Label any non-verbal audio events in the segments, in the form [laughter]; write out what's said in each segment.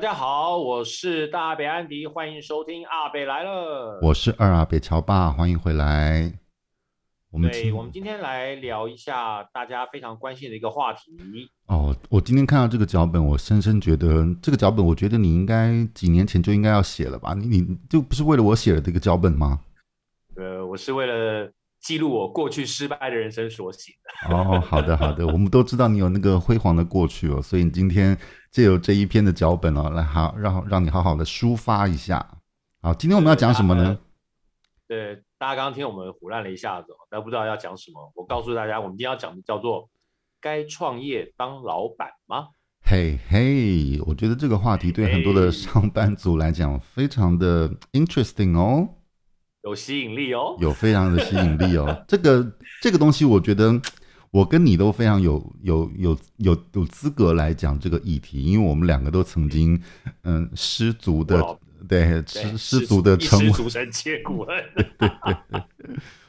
大家好，我是大阿北安迪，欢迎收听阿北来了。我是二阿北乔爸，欢迎回来。我们对，我们今天来聊一下大家非常关心的一个话题。哦，我今天看到这个脚本，我深深觉得这个脚本，我觉得你应该几年前就应该要写了吧？你你就不是为了我写了这个脚本吗？呃，我是为了记录我过去失败的人生所写的。[laughs] 哦，好的好的，我们都知道你有那个辉煌的过去哦，所以你今天借由这一篇的脚本哦，来好让让你好好的抒发一下。好，今天我们要讲什么呢？对。大家刚刚听我们胡乱了一下子，但不知道要讲什么。我告诉大家，我们今天要讲的叫做“该创业当老板吗？”嘿嘿，我觉得这个话题对很多的上班族来讲非常的 interesting 哦，有吸引力哦，有非常的吸引力哦。这个这个东西，我觉得我跟你都非常有有有有有资格来讲这个议题，因为我们两个都曾经嗯失足的。对，失失足的成失足成。对对对，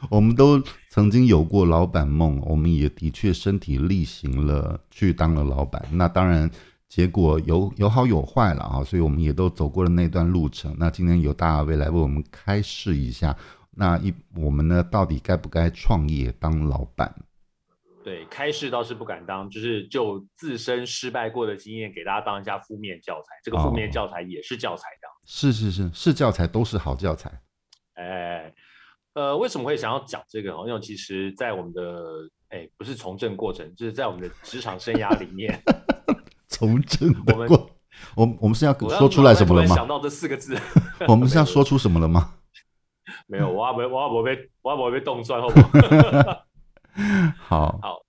我们都曾经有过老板梦，我们也的确身体力行了去当了老板。那当然，结果有有好有坏了啊，所以我们也都走过了那段路程。那今天由大阿威来为我们开示一下，那一我们呢，到底该不该创业当老板？对，开示倒是不敢当，就是就自身失败过的经验给大家当一下负面教材。这个负面教材也是教材的。哦是是是是教材，都是好教材。哎，呃，为什么会想要讲这个？因为其实，在我们的哎，不是从政过程，就是在我们的职场生涯里面，[laughs] 从政我们我我们是要说出来什么了吗？想到这四个字，[laughs] 我们是要说出什么了吗？[laughs] 没有，我阿伯我阿伯被我阿伯被冻酸，好不好？[laughs] 好好。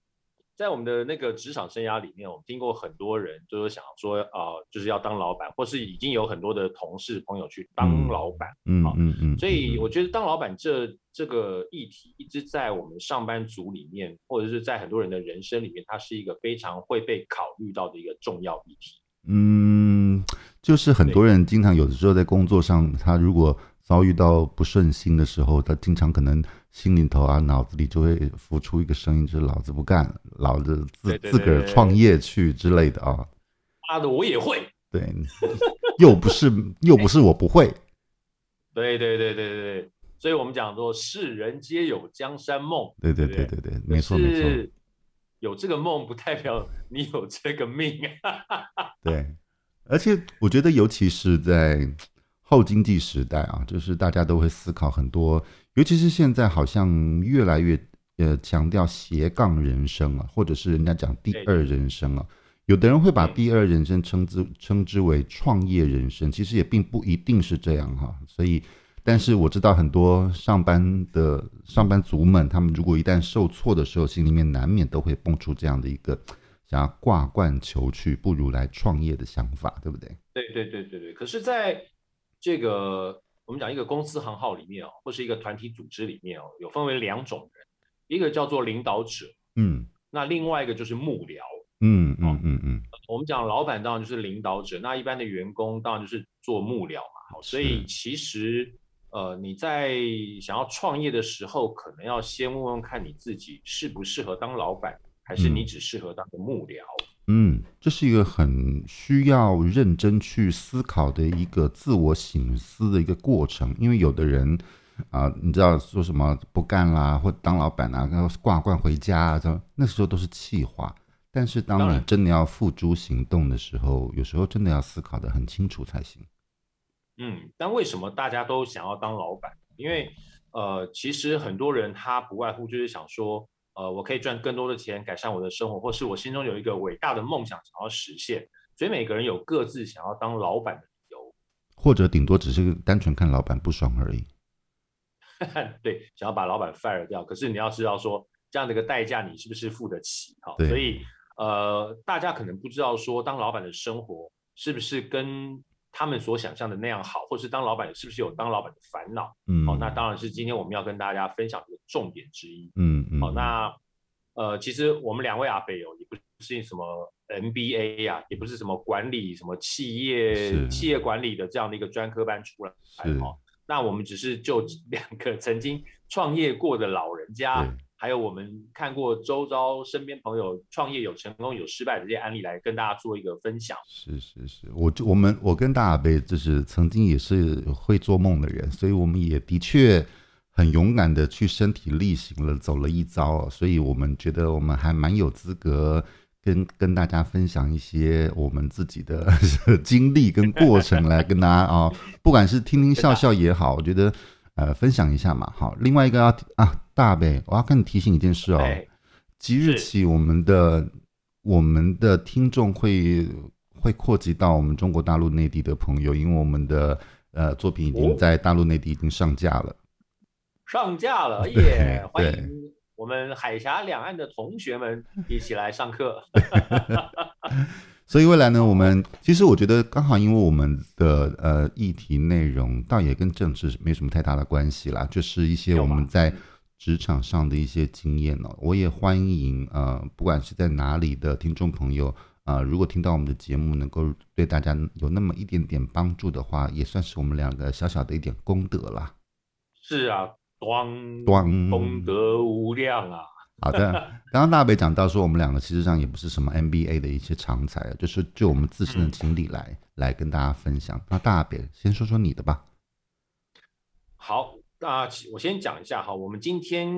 在我们的那个职场生涯里面，我们听过很多人就是想说啊、呃，就是要当老板，或是已经有很多的同事朋友去当老板，嗯嗯嗯，嗯。所以我觉得当老板这这个议题一直在我们上班族里面，或者是在很多人的人生里面，它是一个非常会被考虑到的一个重要议题。嗯，就是很多人经常有的时候在工作上，他如果遭遇到不顺心的时候，他经常可能。心里头啊，脑子里就会浮出一个声音，就是老子不干，老子自自个儿创业去之类的啊。妈的，我也会。对，又不是又不是我不会。[laughs] 对对对对对对，所以我们讲说，世人皆有江山梦。对对对对对，没错没错。有这个梦不代表你有这个命啊。[laughs] 对，而且我觉得，尤其是在后经济时代啊，就是大家都会思考很多。尤其是现在，好像越来越呃强调斜杠人生啊，或者是人家讲第二人生啊，有的人会把第二人生称之称之为创业人生，其实也并不一定是这样哈。所以，但是我知道很多上班的上班族们，他们如果一旦受挫的时候，心里面难免都会蹦出这样的一个想要挂冠求去，不如来创业的想法，对不对？对对对对对。可是，在这个。我们讲一个公司行号里面哦，或是一个团体组织里面哦，有分为两种人，一个叫做领导者，嗯，那另外一个就是幕僚，嗯嗯嗯嗯。我们讲老板当然就是领导者，那一般的员工当然就是做幕僚嘛。好，所以其实呃你在想要创业的时候，可能要先问问看你自己适不适合当老板，还是你只适合当个幕僚。嗯嗯，这是一个很需要认真去思考的一个自我醒思的一个过程，因为有的人啊、你知道说什么不干啦，或当老板啊，然后挂冠回家啊，这那时候都是气话。但是当你真的要付诸行动的时候，有时候真的要思考的很清楚才行。嗯，但为什么大家都想要当老板？因为呃，其实很多人他不外乎就是想说。呃，我可以赚更多的钱，改善我的生活，或是我心中有一个伟大的梦想想要实现。所以每个人有各自想要当老板的理由，或者顶多只是单纯看老板不爽而已。[laughs] 对，想要把老板 fire 掉。可是你要知道说，这样的一个代价，你是不是付得起？哈，所以呃，大家可能不知道说，当老板的生活是不是跟他们所想象的那样好，或是当老板是不是有当老板的烦恼？嗯，好、哦，那当然是今天我们要跟大家分享的重点之一。嗯嗯，好、哦，那呃，其实我们两位阿北哦，也不是什么 MBA 呀、啊，也不是什么管理什么企业企业管理的这样的一个专科班出来。哦，那我们只是就两个曾经创业过的老人家，还有我们看过周遭身边朋友创业有成功有失败的这些案例，来跟大家做一个分享。是是是，我就我们我跟大阿伯就是曾经也是会做梦的人，所以我们也的确很勇敢的去身体力行了，走了一遭，所以我们觉得我们还蛮有资格。跟跟大家分享一些我们自己的 [laughs] 经历跟过程，来跟大家啊、不管是听听笑笑也好，我觉得呃分享一下嘛。好，另外一个要啊大呗，我要跟你提醒一件事哦，即日起我们的我们的听众会会扩及到我们中国大陆内地的朋友，因为我们的呃作品已经在大陆内地已经上架了，上架了 [laughs] 耶，欢迎。我们海峡两岸的同学们一起来上课，[laughs] 所以未来呢，我们其实我觉得刚好，因为我们的呃议题内容倒也跟政治没什么太大的关系啦，就是一些我们在职场上的一些经验哦。我也欢迎呃，不管是在哪里的听众朋友啊、呃，如果听到我们的节目能够对大家有那么一点点帮助的话，也算是我们两个小小的一点功德啦。是啊。端端功德无量啊！好的，刚刚大北讲到说，我们两个其实上也不是什么 MBA 的一些常才，就是就我们自身的经历来、嗯、来跟大家分享。那大北先说说你的吧。好，那我先讲一下哈，我们今天。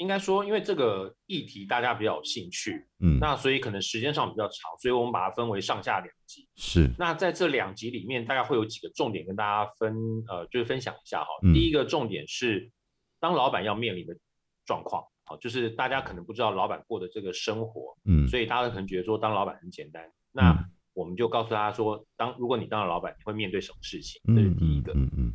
应该说，因为这个议题大家比较有兴趣，嗯，那所以可能时间上比较长，所以我们把它分为上下两集。是，那在这两集里面，大概会有几个重点跟大家分，呃，就是分享一下哈。嗯、第一个重点是，当老板要面临的状况，好，就是大家可能不知道老板过的这个生活，嗯，所以大家可能觉得说当老板很简单。那我们就告诉大家说，当如果你当了老板，你会面对什么事情？这是第一个。嗯嗯，嗯。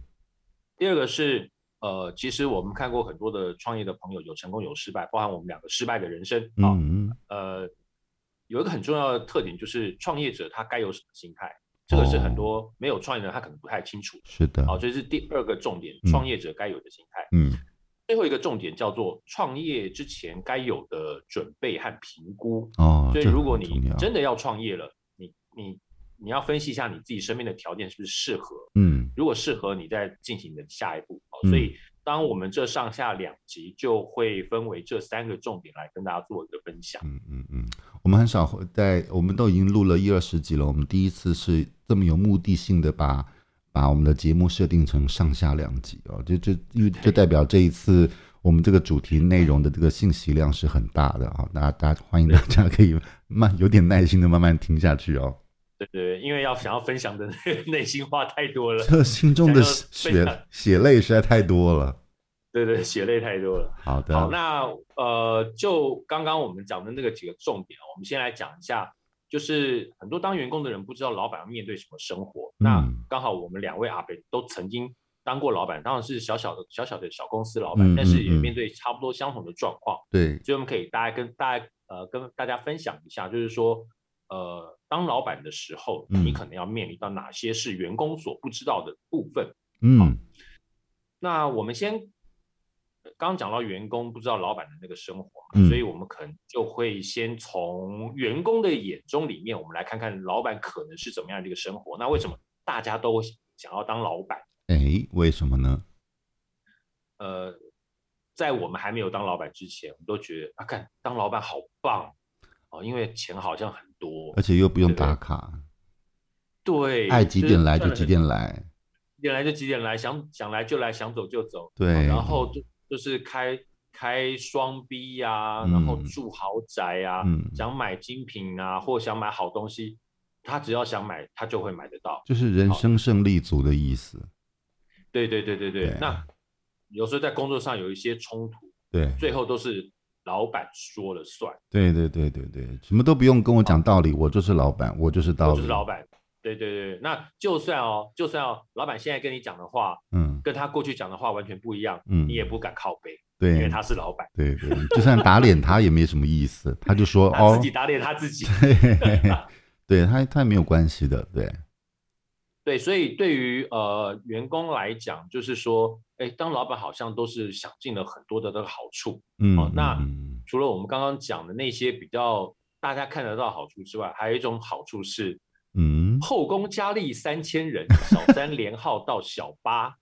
第二个是。呃，其实我们看过很多的创业的朋友，有成功有失败，包含我们两个失败的人生啊。呃，有一个很重要的特点就是创业者他该有什么心态，这个是很多没有创业的人他可能不太清楚。是的。好，这是第二个重点，创业者该有的心态。嗯。最后一个重点叫做创业之前该有的准备和评估。哦。所以如果你真的要创业了，你你你要分析一下你自己身边的条件是不是适合。嗯。如果适合，你再进行你的下一步。所以，当我们这上下两集就会分为这三个重点来跟大家做一个分享。嗯嗯嗯，我们很少会在，我们都已经录了一二十集了，我们第一次是这么有目的性的把把我们的节目设定成上下两集哦，就就因为就代表这一次我们这个主题内容的这个信息量是很大的啊，大家大家欢迎大家可以慢有点耐心的慢慢听下去哦。对对，因为要想要分享的内心话太多了，这心中的血血泪实在太多了。对对，血泪太多了。好的，好，那呃，就刚刚我们讲的那个几个重点，我们先来讲一下，就是很多当员工的人不知道老板要面对什么生活。嗯、那刚好我们两位阿伯都曾经当过老板，当然是小小的小小的小公司老板，嗯、但是也面对差不多相同的状况。对、嗯，所以我们可以大家跟大家呃跟大家分享一下，就是说呃。当老板的时候，你可能要面临到哪些是员工所不知道的部分？嗯，那我们先刚讲到员工不知道老板的那个生活，嗯，所以我们可能就会先从员工的眼中里面，我们来看看老板可能是怎么样的一个生活。那为什么大家都想要当老板？哎，为什么呢？呃，在我们还没有当老板之前，我们都觉得啊，看当老板好棒哦，因为钱好像很。多，而且又不用打卡，对，爱几点来就几点来，几点来就几点来，想想来就来，想走就走，对，然后就就是开开双 B 呀、啊嗯，然后住豪宅呀、啊嗯，想买精品啊，或想买好东西，他只要想买，他就会买得到，就是人生胜利组的意思。对对对对对，对，那有时候在工作上有一些冲突，对，最后都是。老板说了算。对对对对对，什么都不用跟我讲道理，我就是老板，我就是道理。我就是老板。对对对，那就算哦，就算哦，老板现在跟你讲的话，嗯，跟他过去讲的话完全不一样，嗯，你也不敢靠背，对，因为他是老板。对对，就算打脸他也没什么意思，[laughs] 他就说哦，自己打脸他自己。[laughs] 对他，他也没有关系的，对。对，所以对于呃员工来讲，就是说。哎，当老板好像都是想尽了很多的这个好处，嗯，哦，那除了我们刚刚讲的那些比较大家看得到好处之外，还有一种好处是，嗯，后宫佳丽三千人，小三连号到小八。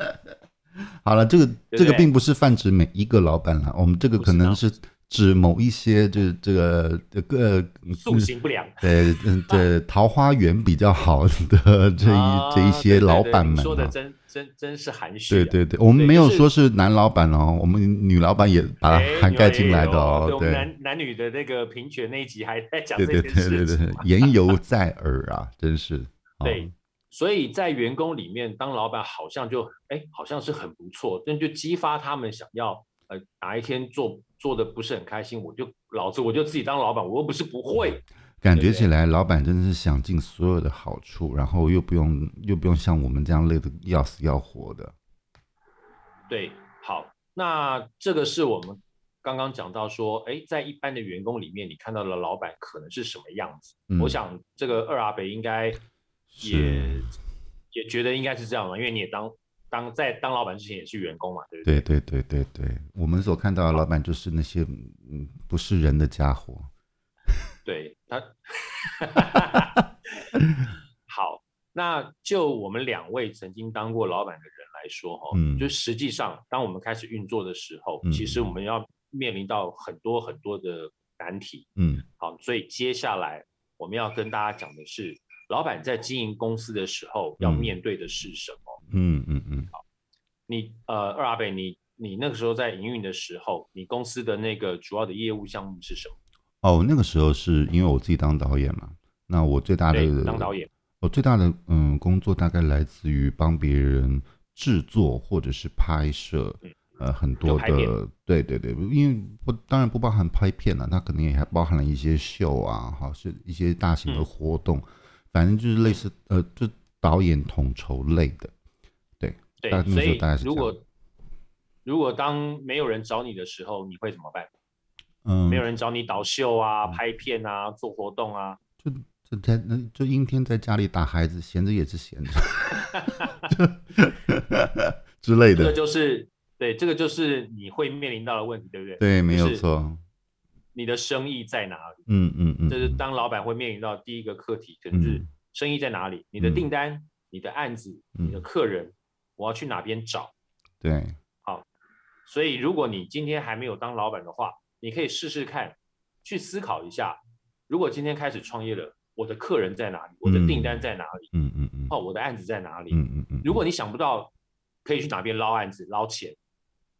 [laughs] 好了，这个这个并不是泛指每一个老板了，我们这个可能是。指某一些，就是这个这个塑形不良，对，嗯，对，[laughs] 桃花源比较好的这一这一些老板们，说的真真真是含蓄。对对对，我们没有说是男老板哦，我们女老板也把它涵盖进来的哦。对，男男女的那个平权那一集还在讲这件事情，对对对对，言犹在耳啊，真是。[laughs] 对，所以在员工里面当老板好像就哎，好像是很不错，但就激发他们想要。呃，哪一天做做的不是很开心，我就老子我就自己当老板，我又不是不会。感觉起来，老板真的是想尽所有的好处，然后又不用又不用像我们这样累得要死要活的。对，好，那这个是我们刚刚讲到说，哎，在一般的员工里面，你看到的老板可能是什么样子？嗯、我想这个二阿北应该也也觉得应该是这样的，因为你也当。当在当老板之前也是员工嘛，对不对？对对对对对，我们所看到的老板就是那些嗯不是人的家伙。对他，[laughs] 好，那就我们两位曾经当过老板的人来说哈，嗯，就实际上当我们开始运作的时候，嗯，其实我们要面临到很多很多的难题，嗯，好，所以接下来我们要跟大家讲的是，老板在经营公司的时候要面对的是什么？嗯嗯嗯。嗯，好，你呃二阿北，你你那个时候在营运的时候，你公司的那个主要的业务项目是什么？哦，那个时候是因为我自己当导演嘛，那我最大的当导演，我最大的嗯工作大概来自于帮别人制作或者是拍摄，嗯、呃很多的，对对对，因为不当然不包含拍片了，那可能也还包含了一些秀啊，哈，是一些大型的活动，嗯、反正就是类似呃就导演统筹类的。对，所以如果如果当没有人找你的时候，你会怎么办？嗯，没有人找你导秀啊、拍片啊、做活动啊，就就在那就阴天在家里打孩子，闲着也是闲着，[laughs] 之类的。这个就是对，这个就是你会面临到的问题，对不对？对，没有错。你的生意在哪里？嗯嗯嗯，这是当老板会面临到第一个课题，可能是生意在哪里？你的订单、你的案子、你的客人。我要去哪边找？对，好，所以如果你今天还没有当老板的话，你可以试试看，去思考一下，如果今天开始创业了，我的客人在哪里？我的订单在哪里？嗯嗯嗯，哦，我的案子在哪里？嗯嗯嗯。如果你想不到可以去哪边捞案子、捞钱，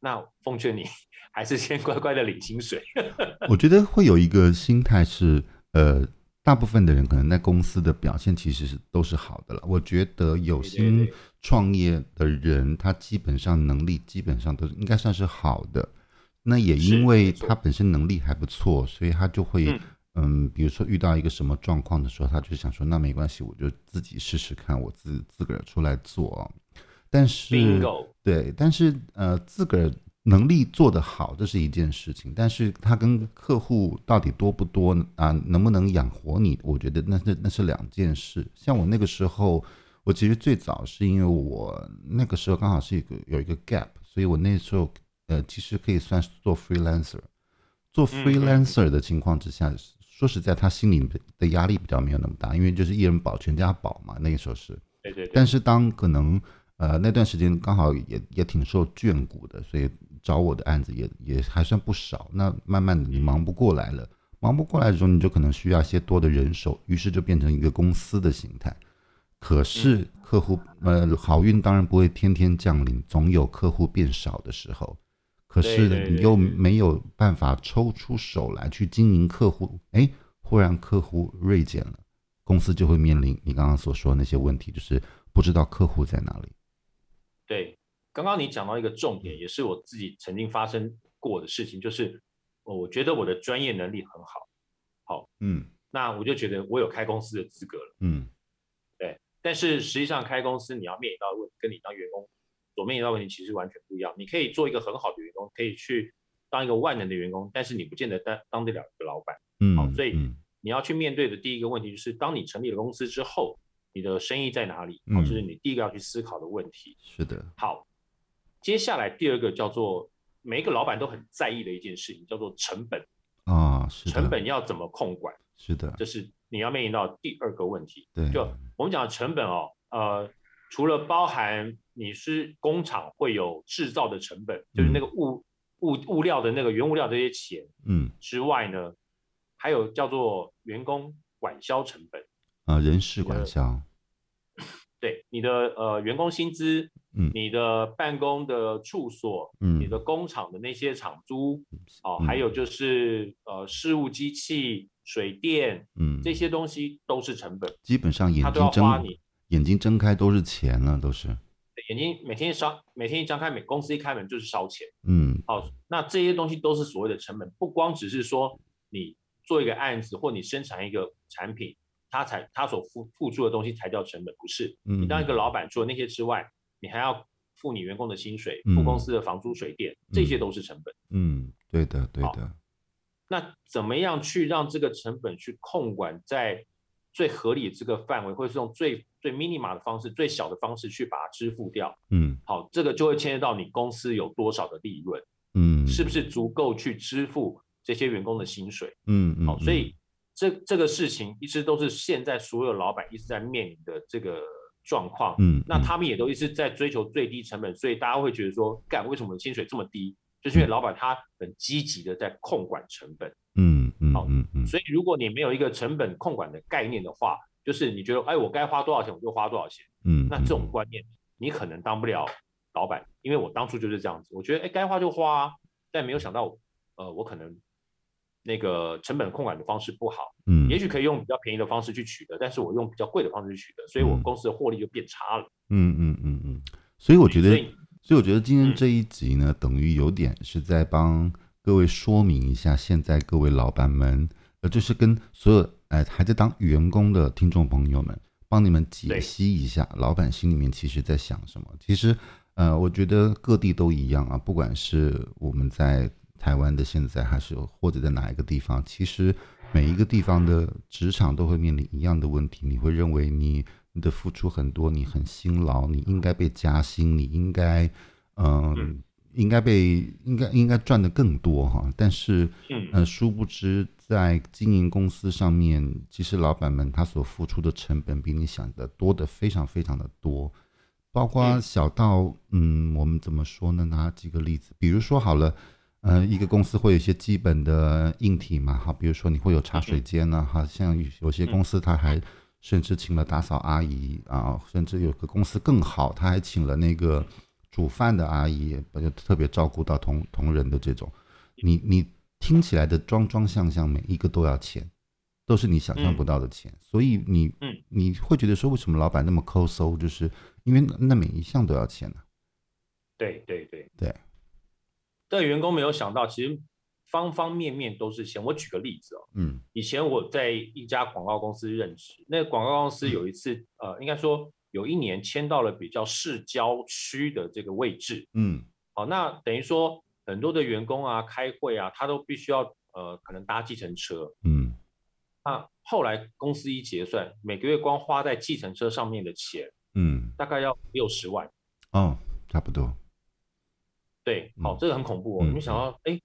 那奉劝你还是先 [laughs] 乖乖的领薪水。[laughs] 我觉得会有一个心态是，呃。大部分的人可能在公司的表现其实是都是好的了。我觉得有心创业的人，他基本上能力基本上都应该算是好的。那也因为他本身能力还不错，所以他就会嗯，比如说遇到一个什么状况的时候，他就想说那没关系，我就自己试试看，我自自个儿出来做。但是对，但是呃，自个儿。能力做得好，这是一件事情，但是他跟客户到底多不多啊？能不能养活你？我觉得那那那是两件事。像我那个时候，我其实最早是因为我那个时候刚好是一个有一个 gap，所以我那时候呃其实可以算是做 freelancer。做 freelancer 的情况之下，嗯、说实在，他心里的压力比较没有那么大，因为就是一人保全家保嘛。那个时候是，对对对。但是当可能呃那段时间刚好也也挺受眷顾的，所以。找我的案子也也还算不少，那慢慢的你忙不过来了，忙不过来的时候，你就可能需要一些多的人手，于是就变成一个公司的形态。可是客户呃好运当然不会天天降临，总有客户变少的时候。可是你又没有办法抽出手来去经营客户，哎，忽然客户锐减了，公司就会面临你刚刚所说的那些问题，就是不知道客户在哪里。对。刚刚你讲到一个重点，也是我自己曾经发生过的事情，就是我觉得我的专业能力很好，好，嗯，那我就觉得我有开公司的资格了，嗯，对。但是实际上开公司你要面临到的问，跟你当员工所面临到问题其实完全不一样。你可以做一个很好的员工，可以去当一个万能的员工，但是你不见得当当得了一个老板，嗯，好，所以你要去面对的第一个问题就是，当你成立了公司之后，你的生意在哪里？好，就是你第一个要去思考的问题。是的，好。接下来第二个叫做每一个老板都很在意的一件事情，叫做成本啊，是成本要怎么控管？是的，这是你要面临到第二个问题。对，就我们讲的成本哦，呃，除了包含你是工厂会有制造的成本，就是那个物物物料的那个原物料这些钱，嗯。之外呢，嗯、还有叫做员工管销成本啊，人事管销，[clears throat] 对你的呃员工薪资，嗯，你的办公的处所，嗯，你的工厂的那些厂租，哦、嗯，还有就是呃事务机器、水电，嗯，这些东西都是成本，基本上眼睛睁你眼睛睁开都是钱了，都是。眼睛每天一烧，每天一张开，每公司一开门就是烧钱。嗯，好，那这些东西都是所谓的成本，不光只是说你做一个案子或你生产一个产品，它才它所付付出的东西才叫成本，不是。你当一个老板，除了那些之外，你还要付你员工的薪水，付公司的房租水电，嗯、这些都是成本。嗯，对的，对的。那怎么样去让这个成本去控管在最合理的这个范围，或者是用最最 minima 的方式，最小的方式去把它支付掉。嗯，好，这个就会牵涉到你公司有多少的利润，嗯，是不是足够去支付这些员工的薪水？嗯嗯，好，所以这这个事情一直都是现在所有老板一直在面临的这个状况。嗯，那他们也都一直在追求最低成本，所以大家会觉得说，干，为什么薪水这么低？就是因为老板他很积极的在控管成本。嗯嗯，好，嗯嗯，所以如果你没有一个成本控管的概念的话，就是你觉得，哎，我该花多少钱我就花多少钱，嗯，那这种。观念你可能当不了老板，因为我当初就是这样子，我觉得，哎，该花就花，但没有想到，呃，我可能那个成本控管的方式不好，嗯，也许可以用比较便宜的方式去取得，但是我用比较贵的方式去取得，所以我公司的获利就变差了，嗯嗯嗯嗯，所以我觉得，所以，所以我觉得今天这一集呢，等于有点是在帮各位说明一下，现在各位老板们，呃，就是跟所有。哎，还在当员工的听众朋友们，帮你们解析一下，老板心里面其实在想什么？其实，呃，我觉得各地都一样啊，不管是我们在台湾的现在，还是或者在哪一个地方，其实每一个地方的职场都会面临一样的问题。你会认为你你的付出很多，你很辛劳，你应该被加薪，你应该，呃、嗯，应该被应该应该赚的更多哈。但是，呃，殊不知。在经营公司上面，其实老板们他所付出的成本比你想的多的非常非常的多，包括小到嗯，我们怎么说呢？拿几个例子，比如说好了，呃，一个公司会有一些基本的硬体嘛，哈，比如说你会有茶水间呢，哈，像有些公司他还甚至请了打扫阿姨啊，甚至有个公司更好，他还请了那个煮饭的阿姨，就特别照顾到同同仁的这种，你你。听起来的桩桩项项每一个都要钱，都是你想象不到的钱，嗯、所以你嗯。你会觉得说，为什么老板那么抠搜，就是因为那每一项都要钱呢、啊？对对。对。对，但员工没有想到，其实方方面面都是钱。我举个例子哦，嗯，以前我在一家广告公司任职，那个广告公司有一次、嗯、呃，应该说有一年迁到了比较市郊区的这个位置，嗯，好，那等于说。很多的员工啊，开会啊，他都必须要呃，可能搭计程车。嗯，那后来公司一结算，每个月光花在计程车上面的钱，嗯，大概要六十万。哦，差不多。对，好，这个很恐怖哦。你们想到，哎，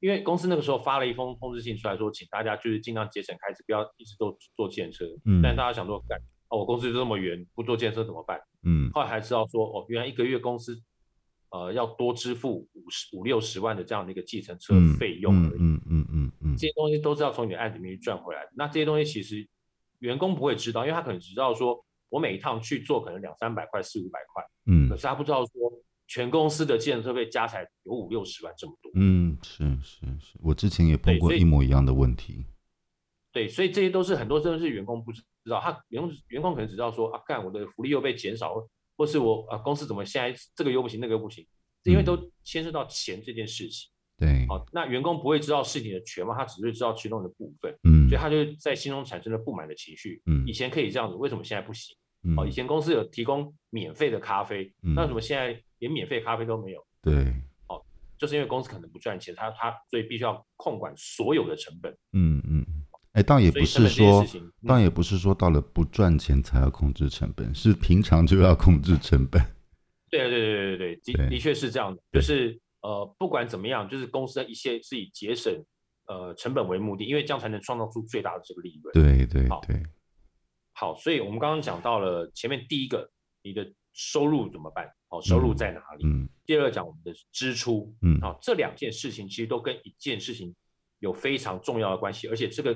因为公司那个时候发了一封通知信出来说，请大家就是尽量节省开支，不要一直都坐计程车。嗯，但大家想说，干，哦，我公司就这么远，不做健身怎么办？嗯，后来还知道说，哦，原来一个月公司。呃，要多支付五十五六十万的这样的一个计程车费用而已，嗯嗯嗯嗯嗯，这些东西都是要从你的案子里面赚回来的。那这些东西其实员工不会知道，因为他可能只知道说我每一趟去做可能两三百块、四五百块，嗯，可是他不知道说全公司的计程车费加起来有五六十万这么多。嗯，是是是，我之前也碰过一模一样的问题。对，所以这些都是很多真的是员工不知道，他员工员工可能只知道说啊，干我的福利又被减少了。或是我啊，公司怎么现在这个又不行，那个又不行，因为都牵涉到钱这件事情。对，好，那员工不会知道事情的全貌，他只是知道其中的部分，嗯，所以他就在心中产生了不满的情绪。嗯，以前可以这样子，为什么现在不行？哦，以前公司有提供免费的咖啡，那为什么现在连免费咖啡都没有？对，哦，就是因为公司可能不赚钱，他他所以必须要控管所有的成本。嗯嗯。哎，倒也不是说，倒也不是说到了不赚钱才要控制成本，是平常就要控制成本。[laughs] 对对对对对对，的的确是这样的，就是呃，不管怎么样，就是公司的一些是以节省呃成本为目的，因为这样才能创造出最大的这个利润。对对对。好，所以我们刚刚讲到了前面第一个，你的收入怎么办？哦，收入在哪里？嗯，第二个讲我们的支出，嗯，好，这两件事情其实都跟一件事情有非常重要的关系，而且这个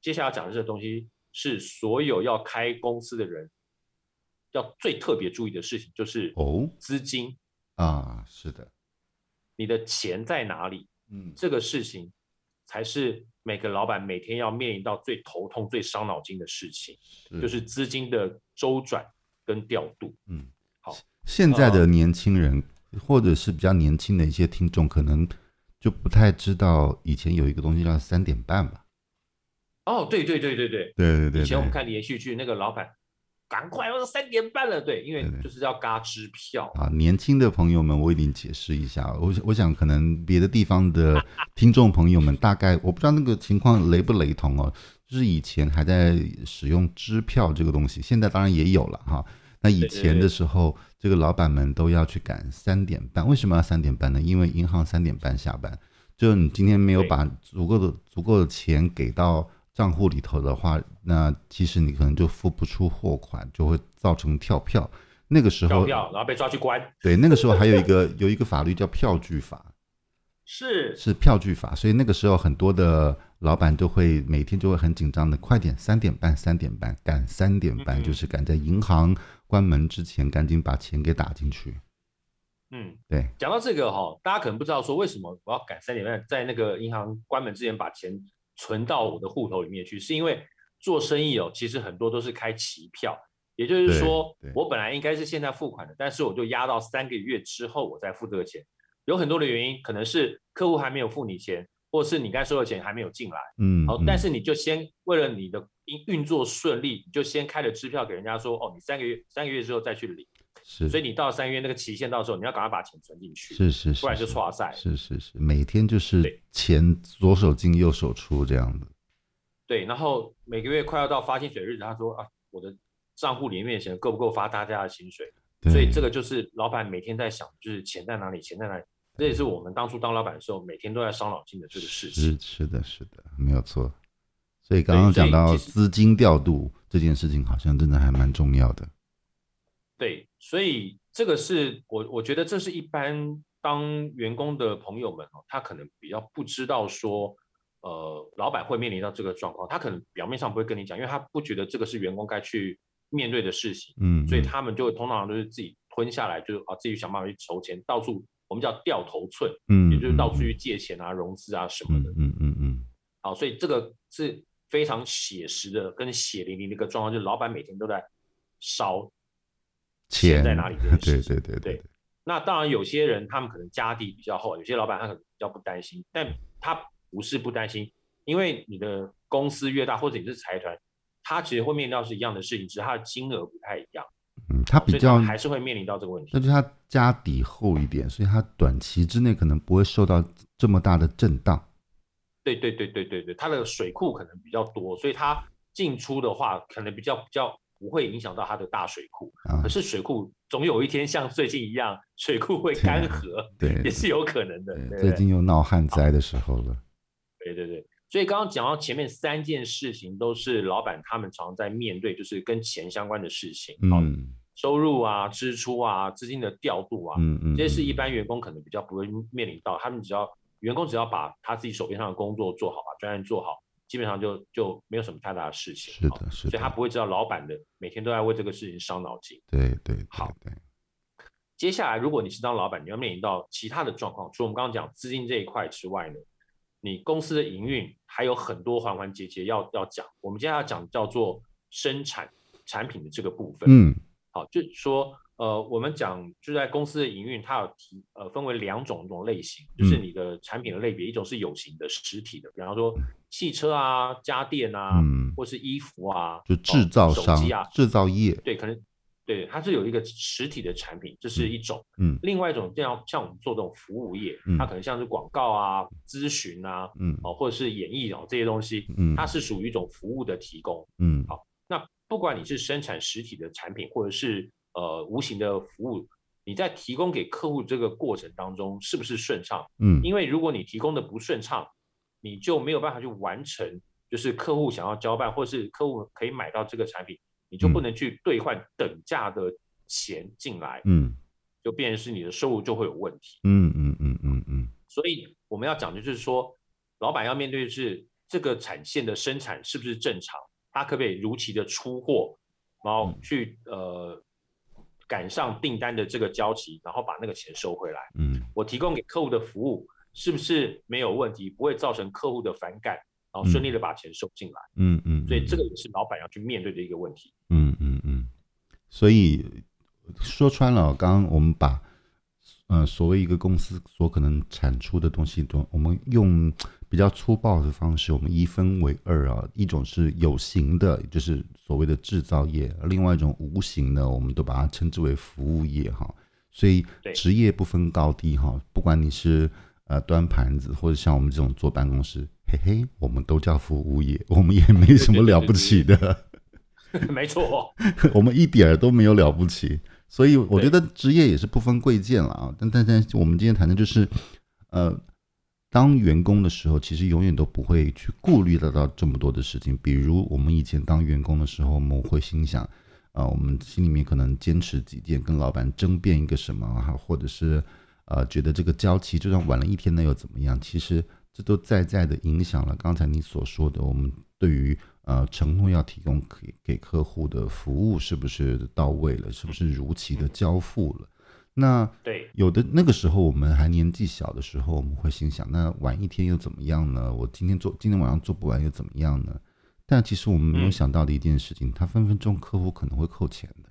接下来讲的这个东西是所有要开公司的人要最特别注意的事情，就是哦，资金啊，是的，你的钱在哪里？嗯，这个事情才是每个老板每天要面临到最头痛、最伤脑筋的事情，是就是资金的周转跟调度，嗯。好现在的年轻人，或者是比较年轻的一些听众，可能就不太知道以前有一个东西叫三点半吧？哦，对对对对对对对对。以前我们看连续剧，那个老板赶快，我说三点半了，对，因为就是要嘎支票啊。年轻的朋友们，我一定解释一下。我我想，可能别的地方的听众朋友们，大概我不知道那个情况雷不雷同哦。就是以前还在使用支票这个东西，现在当然也有了哈。那以前的时候，这个老板们都要去赶三点半。为什么要三点半呢？因为银行三点半下班，就你今天没有把足够的足够的钱给到账户里头的话，那其实你可能就付不出货款，就会造成跳票。那个时候，跳票，然后被抓去关。对，那个时候还有一个 [laughs] 有一个法律叫票据法，是是票据法，所以那个时候很多的。老板都会每天就会很紧张的，快点三点半，三点半赶三点半，就是赶在银行关门之前，赶紧把钱给打进去。嗯，对。讲到这个哈，大家可能不知道说为什么我要赶三点半，在那个银行关门之前把钱存到我的户头里面去，是因为做生意哦，其实很多都是开期票，也就是说，我本来应该是现在付款的，但是我就压到三个月之后我再付这个钱。有很多的原因，可能是客户还没有付你钱。或是你该收的钱还没有进来，嗯，好，但是你就先为了你的运运作顺利，你就先开了支票给人家说，哦，你三个月三个月之后再去领，是，所以你到三月那个期限到时候，你要赶快把钱存进去，是是是，不然就错赛，是是是，每天就是钱左手进右手出这样子，对，然后每个月快要到发薪水日子，他说啊，我的账户里面的钱够不够发大家的薪水？所以这个就是老板每天在想，就是钱在哪里，钱在哪里。这也是我们当初当老板的时候，每天都在伤脑筋的这个事情。是是的，是的，没有错。所以刚刚讲到资金调度这件事情，好像真的还蛮重要的。对，所以这个是我我觉得这是一般当员工的朋友们哦，他可能比较不知道说，呃，老板会面临到这个状况，他可能表面上不会跟你讲，因为他不觉得这个是员工该去面对的事情。嗯，所以他们就会通常都是自己吞下来，就是啊，自己想办法去筹钱，到处。我们叫掉头寸，嗯，也就是到处去借钱啊、嗯、融资啊什么的，嗯嗯嗯，嗯。好，所以这个是非常写实的、跟血淋淋的一个状况，就是老板每天都在烧钱在哪里这件 [laughs] 事情。对对对对，对。那当然，有些人他们可能家底比较厚，有些老板他可能比较不担心，但他不是不担心，因为你的公司越大，或者你是财团，他其实会面临到是一样的事情，只是他的金额不太一样。嗯，他比较还是会面临到这个问题。那就是他家底厚一点，所以他短期之内可能不会受到这么大的震荡。对对对对对对，他的水库可能比较多，所以他进出的话可能比较比较不会影响到他的大水库。啊、可是水库总有一天像最近一样，水库会干涸，对，也是有可能的。最近又闹旱灾的时候了。[laughs] 对对对，所以刚刚讲到前面三件事情，都是老板他们常常在面对，就是跟钱相关的事情。嗯。收入啊，支出啊，资金的调度啊，嗯嗯，这些是一般员工可能比较不会面临到，他们只要员工只要把他自己手边上的工作做好，把专案做好，基本上就就没有什么太大的事情。是的，是的，所以他不会知道老板的每天都在为这个事情伤脑筋。对对，对，好，对。接下来如果你是当老板，你要面临到其他的状况，除了我们刚刚讲资金这一块之外呢，你公司的营运还有很多环环节节要要讲。我们接下来讲叫做生产产品的这个部分。嗯。好，就是说，呃，我们讲就在公司的营运，它有提，呃，分为两种种类型，就是你的产品的类别，一种是有形的实体的，比方说汽车啊、家电啊，嗯，或是衣服啊，就制造商、手机啊、制造业，对，可能对，它是有一个实体的产品，这是一种，嗯，另外一种这样像我们做这种服务业，嗯，它可能像是广告啊、咨询啊，嗯，哦，或者是演艺哦这些东西，嗯，它是属于一种服务的提供，嗯，好，那不管你是生产实体的产品，或者是呃，无形的服务，你在提供给客户这个过程当中是不是顺畅？嗯，因为如果你提供的不顺畅，你就没有办法去完成，就是客户想要交办，或是客户可以买到这个产品，你就不能去兑换等价的钱进来，嗯，就变成是你的收入就会有问题。嗯嗯嗯嗯嗯。所以我们要讲的就是说，老板要面对的是这个产线的生产是不是正常，他可不可以如期的出货，然后去呃赶上订单的这个交期，然后把那个钱收回来。嗯，我提供给客户的服务是不是没有问题，不会造成客户的反感，然后顺利的把钱收进来。嗯嗯，所以这个也是老板要去面对的一个问题。嗯嗯嗯，所以说穿了，刚刚我们把。呃，所谓一个公司所可能产出的东西，都我们用比较粗暴的方式，我们一分为二啊。一种是有形的，就是所谓的制造业；另外一种无形的，我们都把它称之为服务业哈。所以职业不分高低哈，不管你是呃端盘子，或者像我们这种坐办公室，嘿嘿，我们都叫服务业，我们也没什么了不起的。[laughs] 没错，我们一点儿都没有了不起。所以我觉得职业也是不分贵贱了啊，但但但我们今天谈的就是，呃，当员工的时候，其实永远都不会去顾虑得到这么多的事情。比如我们以前当员工的时候，我们会心想，啊、呃，我们心里面可能坚持己见，跟老板争辩一个什么哈，或者是呃，觉得这个交期就算晚了一天，那又怎么样？其实这都在在的影响了刚才你所说的我们对于。呃，承诺要提供给给客户的服务是不是到位了？是不是如期的交付了？那对，有的那个时候我们还年纪小的时候，我们会心想，那晚一天又怎么样呢？我今天做，今天晚上做不完又怎么样呢？但其实我们没有想到的一件事情，他分分钟客户可能会扣钱的。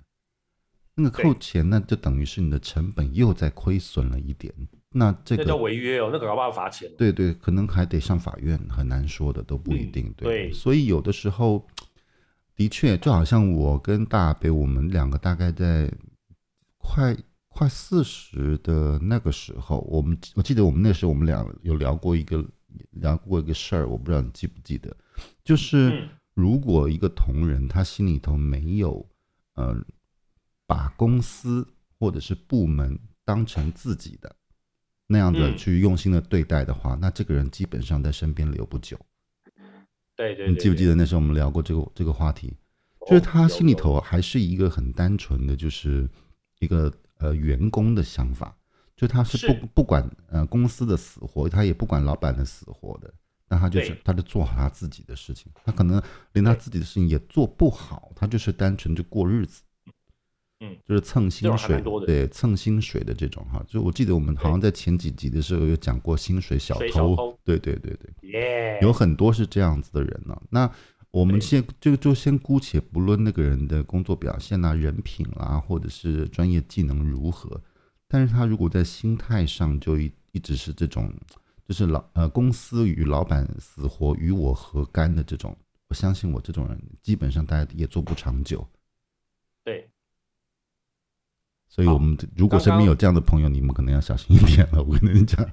那个扣钱，那就等于是你的成本又在亏损了一点。那这个那叫违约哦，那个要不要罚钱？对对，可能还得上法院，很难说的，都不一定。嗯、对，对，所以有的时候，的确就好像我跟大北，我们两个大概在快快四十的那个时候，我们我记得我们那时候我们俩有聊过一个聊过一个事儿，我不知道你记不记得，就是如果一个同仁他心里头没有嗯、呃，把公司或者是部门当成自己的。那样子去用心的对待的话，嗯、那这个人基本上在身边留不久。对对，对，你记不记得那时候我们聊过这个这个话题？就是他心里头还是一个很单纯的，就是一个呃员工的想法，就他是不是不管呃公司的死活，他也不管老板的死活的，那他就是他就做好他自己的事情，他可能连他自己的事情也做不好，他就是单纯就过日子。嗯，就是蹭薪水，对，蹭薪水的这种哈，就我记得我们好像在前几集的时候有讲过薪水小偷，对对对对，yeah. 有很多是这样子的人呢、啊。那我们先就就先姑且不论那个人的工作表现啊、人品啊，或者是专业技能如何，但是他如果在心态上就一一直是这种，就是老呃公司与老板死活与我何干的这种，我相信我这种人基本上大家也做不长久。对。所以，我们如果身边有这样的朋友，你们可能要小心一点了。我跟你讲，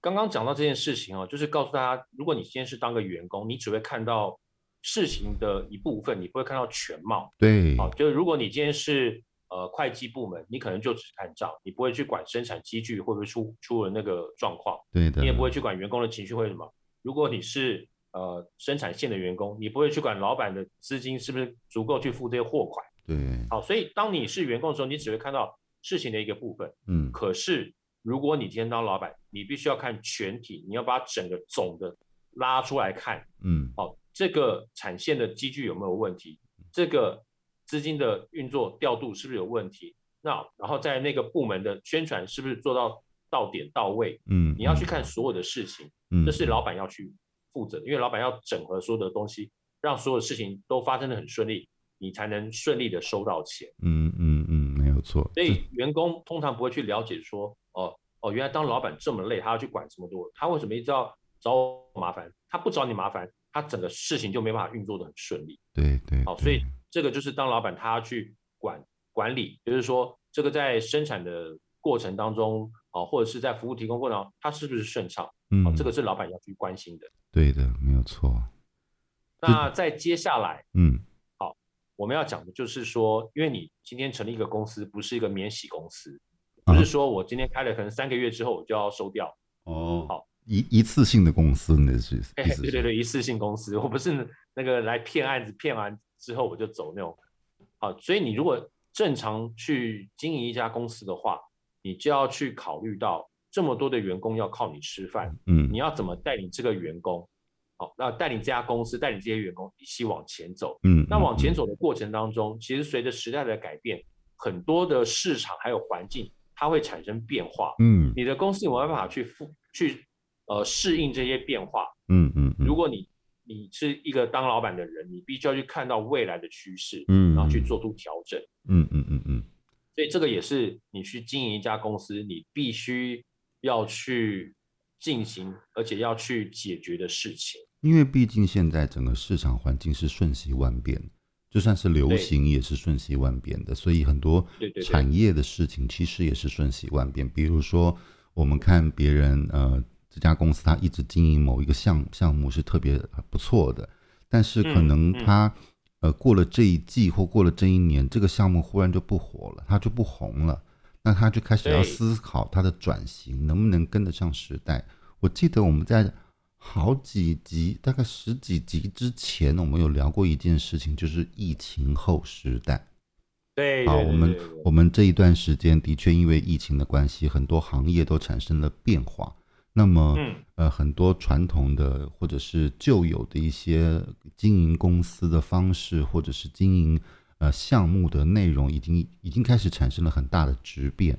刚刚讲到这件事情哦，就是告诉大家，如果你今天是当个员工，你只会看到事情的一部分，你不会看到全貌。对，好，就是如果你今天是呃会计部门，你可能就只看账，你不会去管生产机具会不会出出了那个状况。对的，你也不会去管员工的情绪会什么。如果你是呃生产线的员工，你不会去管老板的资金是不是足够去付这些货款。对，好，所以当你是员工的时候，你只会看到事情的一个部分。嗯，可是如果你今天当老板，你必须要看全体，你要把整个总的拉出来看。嗯，好，这个产线的机具有没有问题？这个资金的运作调度是不是有问题？那然后在那个部门的宣传是不是做到到点到位？嗯，你要去看所有的事情，嗯，这是老板要去负责，因为老板要整合所有的东西，让所有的事情都发生的很顺利。你才能顺利的收到钱。嗯嗯嗯，没有错。所以员工通常不会去了解说，哦哦，原来当老板这么累，他要去管这么多，他为什么一直要找我麻烦？他不找你麻烦，他整个事情就没办法运作的很顺利。对对。好，所以这个就是当老板他要去管管理，就是说这个在生产的过程当中，啊，或者是在服务提供过程当中，他是不是顺畅？嗯，这个是老板要去关心的。对的，没有错。那在接下来，嗯。我们要讲的就是说，因为你今天成立一个公司，不是一个免洗公司，不是说我今天开了，可能三个月之后我就要收掉。哦，好，一一次性的公司那是？对对对，一次性公司，我不是那个来骗案子，骗完之后我就走那种。好，所以你如果正常去经营一家公司的话，你就要去考虑到这么多的员工要靠你吃饭，嗯，你要怎么带领这个员工？好，那带领这家公司，带领这些员工一起往前走。嗯，那往前走的过程当中，其实随着时代的改变，很多的市场还有环境，它会产生变化。嗯，你的公司有没有办法去复去呃适应这些变化？嗯嗯，如果你你是一个当老板的人，你必须要去看到未来的趋势，嗯，然后去做出调整。嗯嗯嗯嗯。所以这个也是你去经营一家公司，你必须要去进行，而且要去解决的事情。因为毕竟现在整个市场环境是瞬息万变，就算是流行也是瞬息万变的，所以很多产业的事情其实也是瞬息万变。比如说，我们看别人，呃，这家公司它一直经营某一个项项目是特别不错的，但是可能它，呃，过了这一季或过了这一年，这个项目忽然就不火了，它就不红了，那它就开始要思考它的转型能不能跟得上时代。我记得我们在。好几集，大概十几集之前，我们有聊过一件事情，就是疫情后时代。对，好，我们我们这一段时间的确因为疫情的关系，很多行业都产生了变化。那么，嗯、呃，很多传统的或者是旧有的一些经营公司的方式，或者是经营呃项目的内容，已经已经开始产生了很大的质变。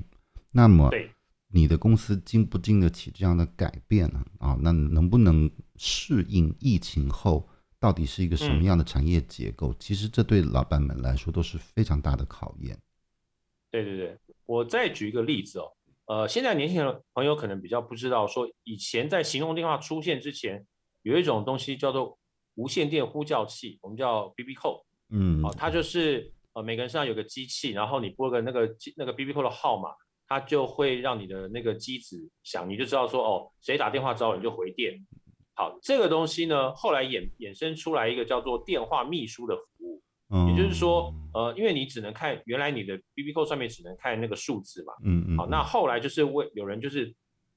那么，对。你的公司经不经得起这样的改变呢？啊，那能不能适应疫情后到底是一个什么样的产业结构？嗯、其实这对老板们来说都是非常大的考验。对对对，我再举一个例子哦，呃，现在年轻人朋友可能比较不知道，说以前在行动电话出现之前，有一种东西叫做无线电呼叫器，我们叫 BB Call，嗯，啊，它就是呃每个人身上有个机器，然后你拨个那个那个 BB Call 的号码。它就会让你的那个机子响，你就知道说哦，谁打电话找你就回电。好，这个东西呢，后来衍衍生出来一个叫做电话秘书的服务，嗯、也就是说，呃，因为你只能看原来你的 BB Call 上面只能看那个数字嘛，嗯嗯。好，那后来就是为有人就是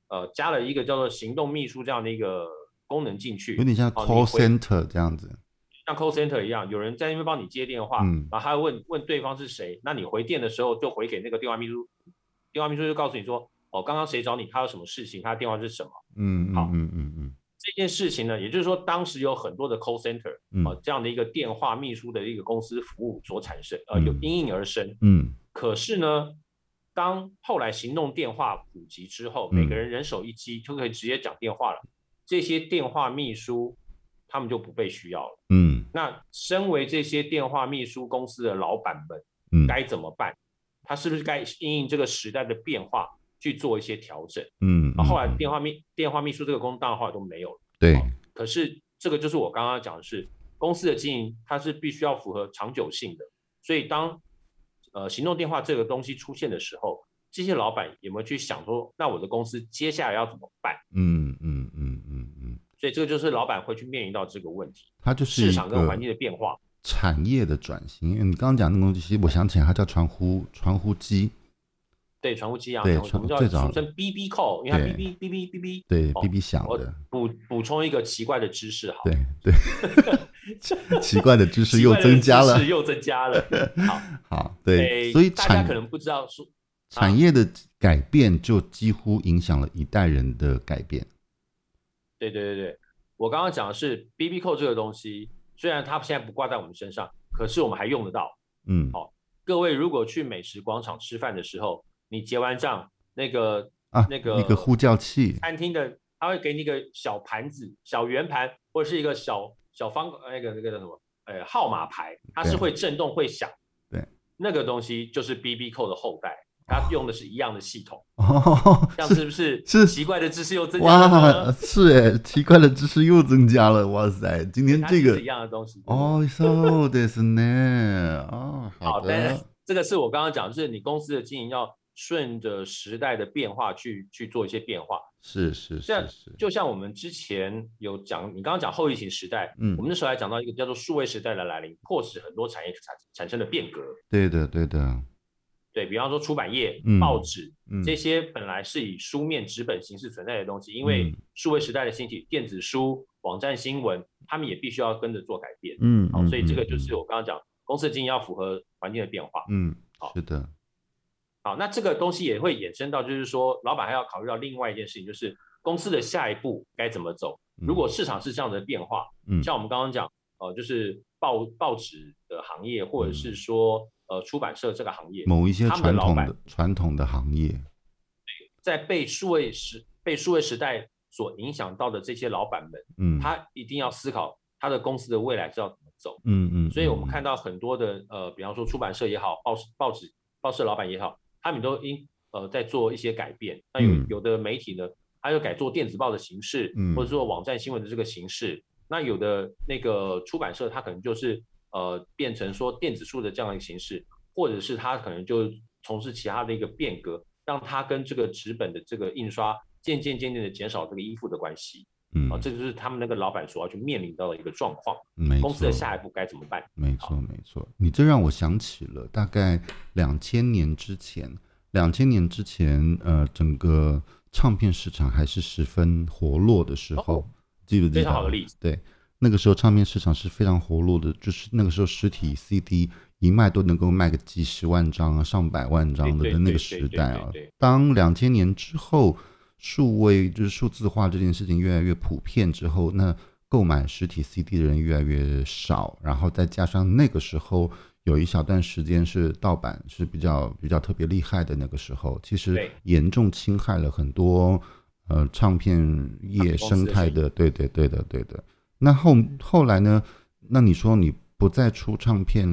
呃加了一个叫做行动秘书这样的一个功能进去，有点像 call center 这样子，像 call center 一样，有人在那边帮你接电话，嗯、然后他会问问对方是谁，那你回电的时候就回给那个电话秘书。电话秘书就告诉你说：“哦，刚刚谁找你？他有什么事情？他的电话是什么？”嗯，好，嗯嗯嗯。这件事情呢，也就是说，当时有很多的 call center，嗯、呃，这样的一个电话秘书的一个公司服务所产生，呃，有应运而生。嗯。可是呢，当后来行动电话普及之后，每个人人手一机就可以直接讲电话了。嗯、这些电话秘书他们就不被需要了。嗯。那身为这些电话秘书公司的老板们，嗯，该怎么办？他是不是该因应这个时代的变化去做一些调整？嗯，然后后来电话秘电话秘书这个功能当然后来都没有了。对，可是这个就是我刚刚讲的是公司的经营，它是必须要符合长久性的。所以当呃行动电话这个东西出现的时候，这些老板有没有去想说，那我的公司接下来要怎么办？嗯嗯嗯嗯嗯。所以这个就是老板会去面临到这个问题，它就是市场跟环境的变化。产业的转型，因为你刚刚讲那个东西，我想起来，它叫传呼传呼机。对，传呼机啊，对，传最早俗称 BB call，你看 BB BB BB，对，BB 响的。补补充一个奇怪的知识，好。对对，[laughs] 奇怪的知识又增加了，[laughs] 又增加了。[laughs] 好，好，对，所以大家可能不知道说，产业的改变就几乎影响了一代人的改变。对对对对，我刚刚讲的是 BB call 这个东西。虽然它现在不挂在我们身上，可是我们还用得到。嗯，好，各位如果去美食广场吃饭的时候，你结完账，那个啊，那个那个呼叫器，餐厅的他会给你一个小盘子、小圆盘，或者是一个小小方那个那个叫什么？呃，号码牌，它是会震动会响。对，那个东西就是 BB Call 的后代。他用的是一样的系统哦，这样是不是是奇怪的知识又增加了？哇，是哎，奇怪的知识又增加了，哇塞！今天这个是一样的东西哦，so ですね，哦，好的，这个是我刚刚讲，就是你公司的经营要顺着时代的变化去去做一些变化，是是是是，就像我们之前有讲，你刚刚讲后疫情时代，嗯，我们那时候还讲到一个叫做数位时代的来临，迫使很多产业产产生了变革，对的对的。 对，比方说出版业、报纸、这些本来是以书面纸本形式存在的东西，因为数位时代的兴起，电子书、网站新闻，他们也必须要跟着做改变。嗯，好，所以这个就是我刚刚讲，公司的经营要符合环境的变化。嗯，好，是的。好，那这个东西也会衍生到，就是说，老板还要考虑到另外一件事情，就是公司的下一步该怎么走。如果市场是这样的变化，嗯，像我们刚刚讲，呃，就是报报纸的行业，或者是说，呃，出版社这个行业，某一些传统的传统的行业，在被数位时被数位时代所影响到的这些老板们，嗯，他一定要思考他的公司的未来是要怎么走，嗯嗯。所以我们看到很多的，呃，比方说出版社也好，报报纸报社老板也好。他们都应呃在做一些改变，那有有的媒体呢，他就改做电子报的形式，嗯、或者说网站新闻的这个形式。那有的那个出版社，它可能就是呃变成说电子书的这样一个形式，或者是他可能就从事其他的一个变革，让它跟这个纸本的这个印刷渐渐渐渐的减少这个依附的关系。嗯，啊，这就是他们那个老板所要去面临到的一个状况。没错，公司的下一步该怎么办？没错，没错。你这让我想起了大概两千年之前，两千年之前，呃，整个唱片市场还是十分活络的时候，记不记得？非常好的例子。对，那个时候唱片市场是非常活络的，就是那个时候实体 CD 一卖都能够卖个几十万张啊，上百万张的的那个时代啊。当两千年之后。数位就是数字化这件事情越来越普遍之后，那购买实体 CD 的人越来越少，然后再加上那个时候有一小段时间是盗版是比较比较特别厉害的那个时候，其实严重侵害了很多呃唱片业生态的，对对对的对的。那后后来呢？那你说你不再出唱片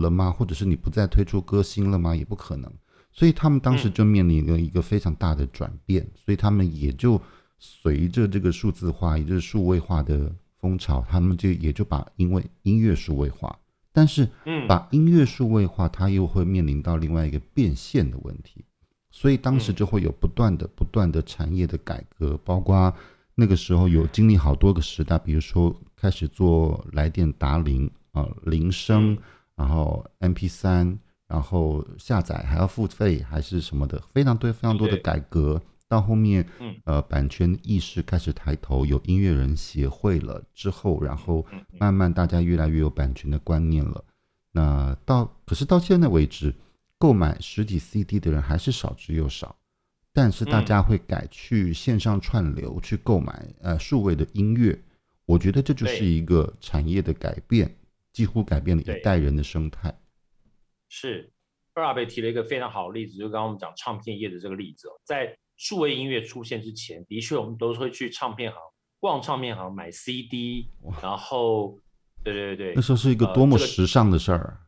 了吗？或者是你不再推出歌星了吗？也不可能。所以他们当时就面临了一个非常大的转变，嗯、所以他们也就随着这个数字化，也就是数位化的风潮，他们就也就把因为音乐数位化，但是把音乐数位化，它又会面临到另外一个变现的问题，所以当时就会有不断的、不断的产业的改革，包括那个时候有经历好多个时代，比如说开始做来电打铃啊，铃声，然后 MP 三。然后下载还要付费还是什么的，非常多非常多的改革。到后面，呃，版权意识开始抬头，有音乐人协会了之后，然后慢慢大家越来越有版权的观念了。那到可是到现在为止，购买实体 CD 的人还是少之又少，但是大家会改去线上串流去购买呃数位的音乐。我觉得这就是一个产业的改变，几乎改变了一代人的生态。是，二阿伯提了一个非常好的例子，就刚刚我们讲唱片业的这个例子哦，在数位音乐出现之前，的确我们都会去唱片行逛唱片行买 CD，然后，对对对，那时候是一个多么时尚的事儿。呃这个，